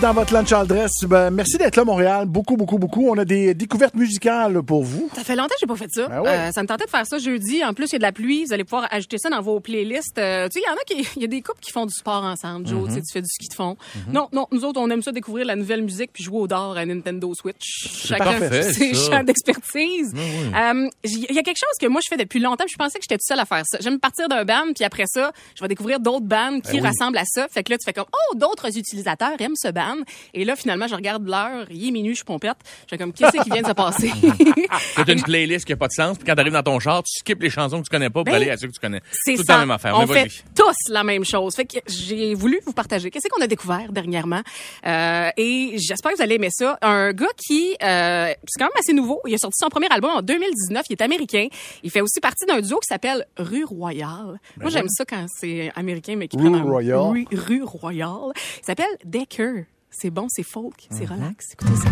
Dans votre lunch all dress, ben, merci d'être là, Montréal. Beaucoup, beaucoup, beaucoup. On a des découvertes musicales pour vous. Ça fait longtemps que j'ai pas fait ça. Ben ouais. Euh, ça me tentait de faire ça jeudi. En plus, il y a de la pluie. Vous allez pouvoir ajouter ça dans vos playlists. Euh, tu sais, il y en a qui, il y a des couples qui font du sport ensemble. Joe, tu sais, tu fais du ski de fond. Non, non, nous autres, on aime ça découvrir la nouvelle musique puis jouer au dard à Nintendo Switch. Chacun ses champs d'expertise. Euh, j- Il y a quelque chose que moi, je fais depuis longtemps. Je pensais que j'étais toute seule à faire ça. J'aime partir d'un band puis après ça, je vais découvrir d'autres bands qui ressemblent à ça. Fait que là, tu fais comme, oh, d'autres utilisateurs aiment ce band. Et là, finalement, je regarde l'heure. Il est minuit, je pompette. Je fais comme, qu'est-ce qui vient de se passer? C'est une playlist qui a pas de sens. Puis quand t'arrives dans ton char, tu skippes les chansons que tu connais pas pour Ben, aller à ceux que tu connais. C'est tout ça. la même affaire. On fait tous la même chose. Fait que j'ai voulu vous partager. Qu'est-ce qu'on a découvert dernièrement Euh, Et j'espère que vous allez aimer ça. Un gars qui, euh, c'est quand même assez nouveau. Il a sorti son premier album en 2019. Il est américain. Il fait aussi partie d'un duo qui s'appelle Rue Royale. Moi, j'aime ça quand c'est américain, mais qui Ben Rue prend un- Royale. Rue, Rue Royale. Il s'appelle Decker. C'est bon, c'est folk, c'est Mhm. relax. Écoutez ça.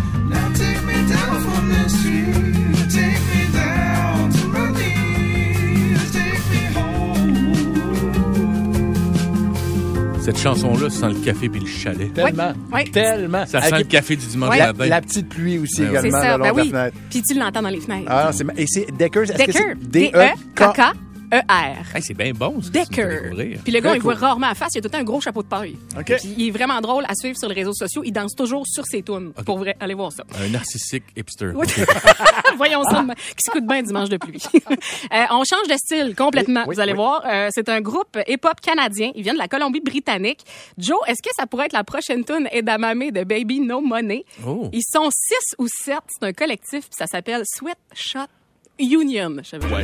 Cette chanson-là sent le café puis le chalet. Tellement. Ouais. Tellement. Ça sent Avec le café du dimanche Ouais. la, matin. la petite pluie aussi. C'est également ça. le long Ben de la oui. fenêtre. Puis tu l'entends dans les fenêtres. Ah, c'est et c'est Deckers. Est-ce que Decker. c'est D-E-K-K. E-R. Hey, c'est bien bon, ça. Decker. Puis le gars, il voit rarement à face. Il a tout le temps un gros chapeau de paille. OK. Puis il est vraiment drôle à suivre sur les réseaux sociaux. Il danse toujours sur ses tunes. Pour vrai, allez voir ça. Un narcissique hipster. Oui. Voyons ça, qui s'écoute bien dimanche de pluie. Euh, on change de style complètement, Oui, oui, vous allez oui. voir. Euh, c'est un groupe hip-hop canadien. Il vient de la Colombie-Britannique. Joe, est-ce que ça pourrait être la prochaine tune Edamame de Baby No Money? Oh. Ils sont six ou sept. C'est un collectif, puis ça s'appelle Sweatshop Union. Je savais pas.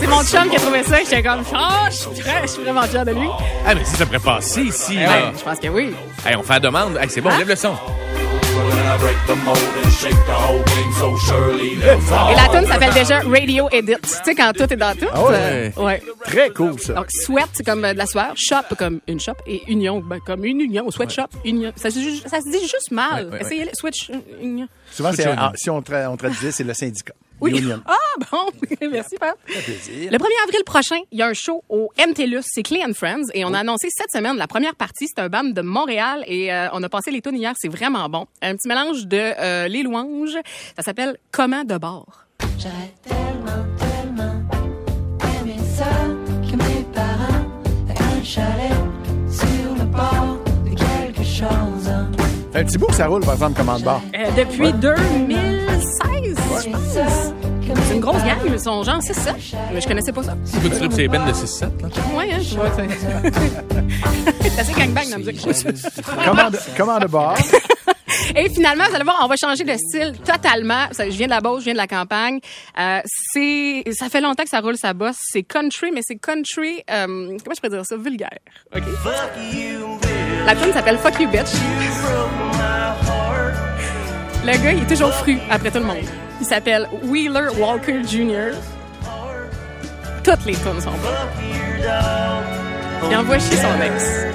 C'est mon chum qui a trouvé ça. J'étais comme, oh, je suis je suis vraiment fière de lui. Ah, mais si ça pourrait passer ici, Ouais, là. je pense que oui. Hey, on fait la demande. Hey, c'est bon, Hein? lève le son. Et la tune s'appelle déjà Radio Edit. Tu sais, quand tout est dans tout. Ah ouais? euh, ouais. Très cool, ça. Donc, sweat, c'est comme euh, de la sueur. Shop, comme une shop. Et union, ben, comme une union. Sweatshop, union. Ça, se ju- ça se dit juste mal. Ouais, ouais, Essayez-le. Switch, euh, union. Souvent, ah, si on, tra- on traduisait, c'est le syndicat. Oui. Union. Ah, bon. Merci, Pat. plaisir. Le 1er avril prochain, il y a un show au MTLUS. C'est Clay and Friends. Et on a annoncé cette semaine la première partie. C'est un band de Montréal. Et euh, on a passé les tunes hier. C'est vraiment bon. Un petit mélange de euh, Les Louanges. Ça s'appelle Comment de bord. J'aurais tellement, tellement aimé ça que mes parents aient un chalet sur le bord de quelque chose. Fait un petit bout que ça roule, par exemple, commande bar. Euh, depuis 2016, grosse gang, ils sont genre 6-7. Mais je connaissais pas ça. Écoute, tu tripes ces bennes de 6-7, là. Ouais, hein, tu vois. c'est- C'est assez gangbang dans la musique. Commande, commande bar. Et finalement, vous allez voir, on va changer de style totalement. Je viens de la Beauce, je viens de la campagne. Euh, c'est, ça fait longtemps que ça roule sa bosse. C'est country, mais c'est country, euh, comment je pourrais dire ça, vulgaire. OK? La tune s'appelle Fuck You Bitch. Le gars, il est toujours fru après tout le monde. Il s'appelle Wheeler Walker Jr. Toutes les tunes sont bonnes. Il envoie chier son ex.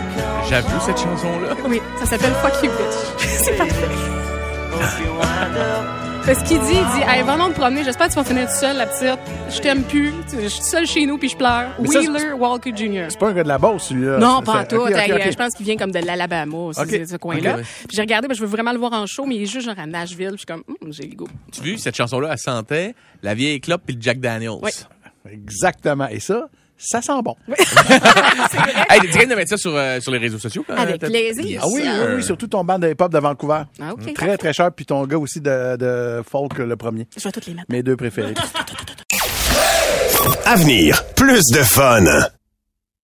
J'ai vu cette chanson-là. Oui, ça s'appelle Fuck You Bitch. c'est parfait. Parce qu'il dit, il dit, hey, vraiment te promener, j'espère que tu vas finir tout seul, la petite. Je t'aime plus. Je suis seule chez nous puis je pleure. Mais ça, Wheeler Walker Jr. C'est pas un gars de la Beauce, celui-là. Non, pas en tout. ok. Je pense qu'il vient comme de l'Alabama, Ok. ce coin-là. Puis j'ai regardé, ben, je veux vraiment le voir en show, mais il est juste genre à Nashville. Puis je suis comme, Hum, j'ai le goût. Tu as vu, cette chanson-là, elle sentait la vieille clope puis le Jack Daniels. Oui. Exactement. Et ça, ça sent bon. Hey, tu viens de mettre ça sur, euh, sur les réseaux sociaux? quand Avec plaisir. Yes, Ah oui, oui, oui, surtout ton band de hip-hop de Vancouver. Ah, ok, très, très cher. Puis ton gars aussi de, de folk, le premier. Je vais toutes les mettre. Mes deux préférés. Avenir, plus de fun.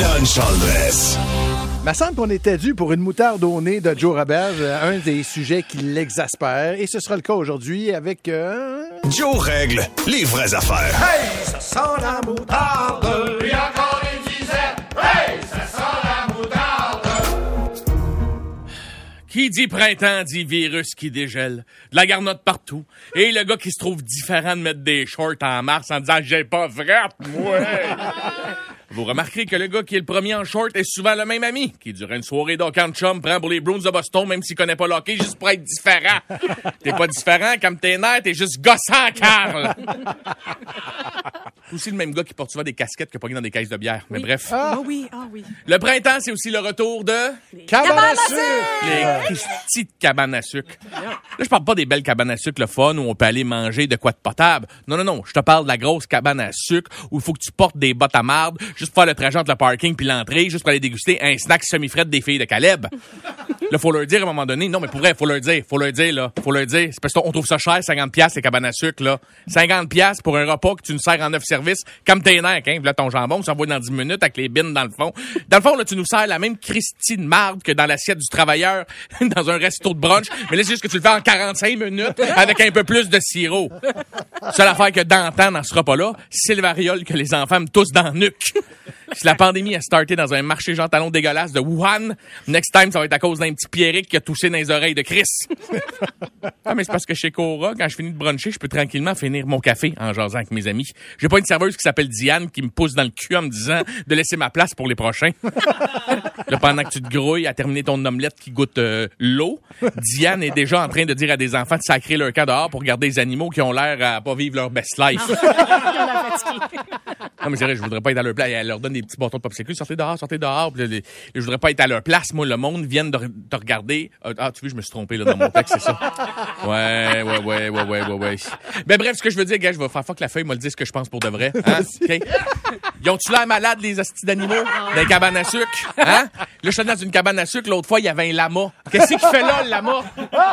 Lunch dress. Me semble qu'on était dû pour une moutarde au nez de Joe Roberge, un des sujets qui l'exaspère. Et ce sera le cas aujourd'hui avec... euh, Joe règle les vraies affaires. Hey, ça sent la moutarde. Et encore une disette. Hey, ça sent la moutarde. Qui dit printemps dit virus qui dégèle. De la garnotte partout. Et le gars qui se trouve différent de mettre des shorts en mars en disant j'ai pas frappe, moi. Vous remarquerez que le gars qui est le premier en short est souvent le même ami, qui, durant une soirée d'hockey en chum, prend pour les Bruins de Boston, même s'il connaît pas l'hockey, juste pour être différent. t'es pas différent, comme t'es nerfs, t'es juste gossant, Carl. C'est aussi le même gars qui porte souvent des casquettes que pogné dans des caisses de bière. Mais bref. Ah oui, ah oui. Le printemps, c'est aussi le retour de... Cabane à Les Christy de cabanes à sucre. Là, je parle pas des belles cabanes à sucre, le fun, où on peut aller manger de quoi de potable. Non, non, non. Je te parle de la grosse cabane à sucre où il faut que tu portes des bottes à marde juste pour faire le trajet entre le parking puis l'entrée, juste pour aller déguster un snack semi-frais des filles de Caleb. Là, faut leur dire à un moment donné. Non, mais pour vrai, faut leur dire. Faut leur dire, là. Faut leur dire. C'est parce qu'on trouve ça cher, 50 pièces les cabanes à sucre, là. 50 pièces pour un repas que tu nous sers en neuf services, comme tes nerfs, hein. Là, ton jambon, ça va dans 10 minutes avec les bines dans le fond. Dans le fond, là, tu nous sers la même Christine marde que dans l'assiette du travailleur dans un resto de brunch. Mais là, c'est juste que tu le fais en 45 minutes avec un peu plus de sirop. Seule affaire que d'antan dans ce repas-là, c'est le variole que les enfants me toussent dans le nuque. Si la pandémie a starté dans un marché Jean Talon dégueulasse de Wuhan, next time, ça va être à cause d'un petit Pierrick qui a toussé dans les oreilles de Chris. ah, mais c'est parce que chez Cora, quand je finis de bruncher, je peux tranquillement finir mon café en jasant avec mes amis. J'ai pas une serveuse qui s'appelle Diane qui me pousse dans le cul en me disant de laisser ma place pour les prochains. Là, pendant que tu te grouilles à terminer ton omelette qui goûte euh, l'eau, Diane est déjà en train de dire à des enfants de sacrer leur camp dehors pour garder les animaux qui ont l'air à pas vivre leur best life. Non, mais c'est vrai, je voudrais pas être à leur place. Elle leur donne des petits bâtons de popsicle. Sortez dehors, sortez dehors. Puis là, les- je voudrais pas être à leur place. Moi, le monde vient de te regarder. Euh, Ah, tu vois, je me suis trompé là, dans mon texte, c'est ça. Ouais, ouais, ouais, ouais, ouais, ouais, ouais. Ben bref, ce que je veux dire, gars, je vais faire fuck la feuille, moi le dire ce que je pense pour de vrai. Hein? OK? Ils ont-tu l'air malades, les hosties d'animaux? Dans les cabanes à sucre? Hein? Là, je suis allé dans une cabane à sucre. L'autre fois, il y avait un lama. Qu'est-ce qu'il fait là, le lama?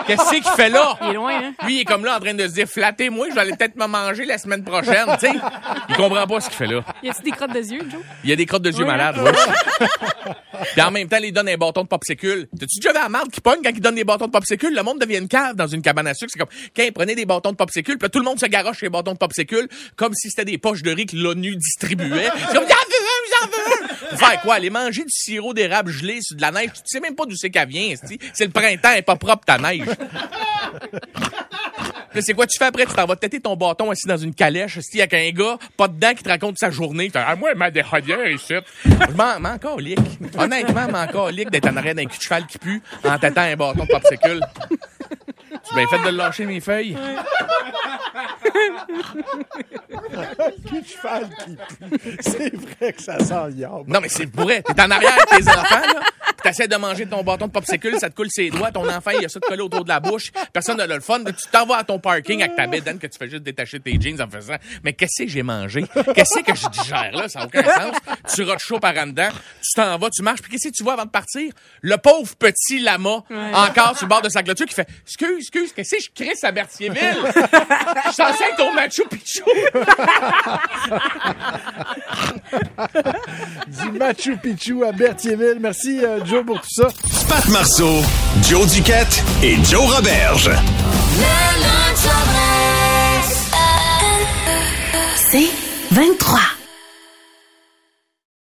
Qu'est-ce qu'il fait là? Il est loin, hein? Lui, il est comme là en train de se dire, flattez-moi, je vais aller peut-être me manger la semaine prochaine, tu sais. Il comprend pas ce qu'il fait là. Y a-tu des crottes de yeux, Joe? Il y a des crottes de yeux Ouais. malades, ouais. Puis en même temps, il donne un bâton de popsicle. T'as-tu déjà vu la marde qui pogne quand il donne des bâtons de popsicle? Le monde devient une cave dans une cabane à sucre. C'est comme, quand il prenait des bâtons de popsicle, puis là, tout le monde se garoche les bâtons de popsicle, comme si c'était des poches de riz que l'ONU distribuait. C'est comme, faire quoi? Aller manger du sirop d'érable gelé sur de la neige. Tu sais même pas d'où c'est qu'elle vient. C'est le printemps, elle est pas propre, ta neige. C'est quoi tu fais après? Tu t'en vas têter ton bâton assis dans une calèche, assis avec un gars, pas dedans, qui te raconte sa journée. Ah, moi, ma déhodière ici. Je m'en m'en calique. Honnêtement, m'en calique d'être en arrière d'un cul de cheval qui pue en têtant un bâton de popsicle. Tu bien fait de lâcher, mes feuilles? Qui pue? C'est vrai que ça sent le yard. Non, mais c'est vrai. T'es en arrière avec tes enfants, là. T'essaies de manger ton bâton de popsicle, ça te coule ses doigts. Ton enfant, il a ça de coller autour de la bouche. Personne n'a le fun. Tu t'en vas à ton parking avec ta bédaine que tu fais juste détacher tes jeans en faisant Mais qu'est-ce que j'ai mangé? Qu'est-ce que je digère là? Ça n'a aucun sens. Tu rotes chaud par en dedans. Tu t'en vas, tu marches. Puis qu'est-ce que tu vois avant de partir? Le pauvre petit lama, encore sur le bord de sa clôture, qui fait Excuse, excuse, qu'est-ce que je crisse à Berthierville? Je suis censé être au Machu Picchu. Machu Picchu à Berthierville. Merci, euh, Joe, pour tout ça. Pat Marceau, Joe Duquette et Joe Roberge. C'est 23.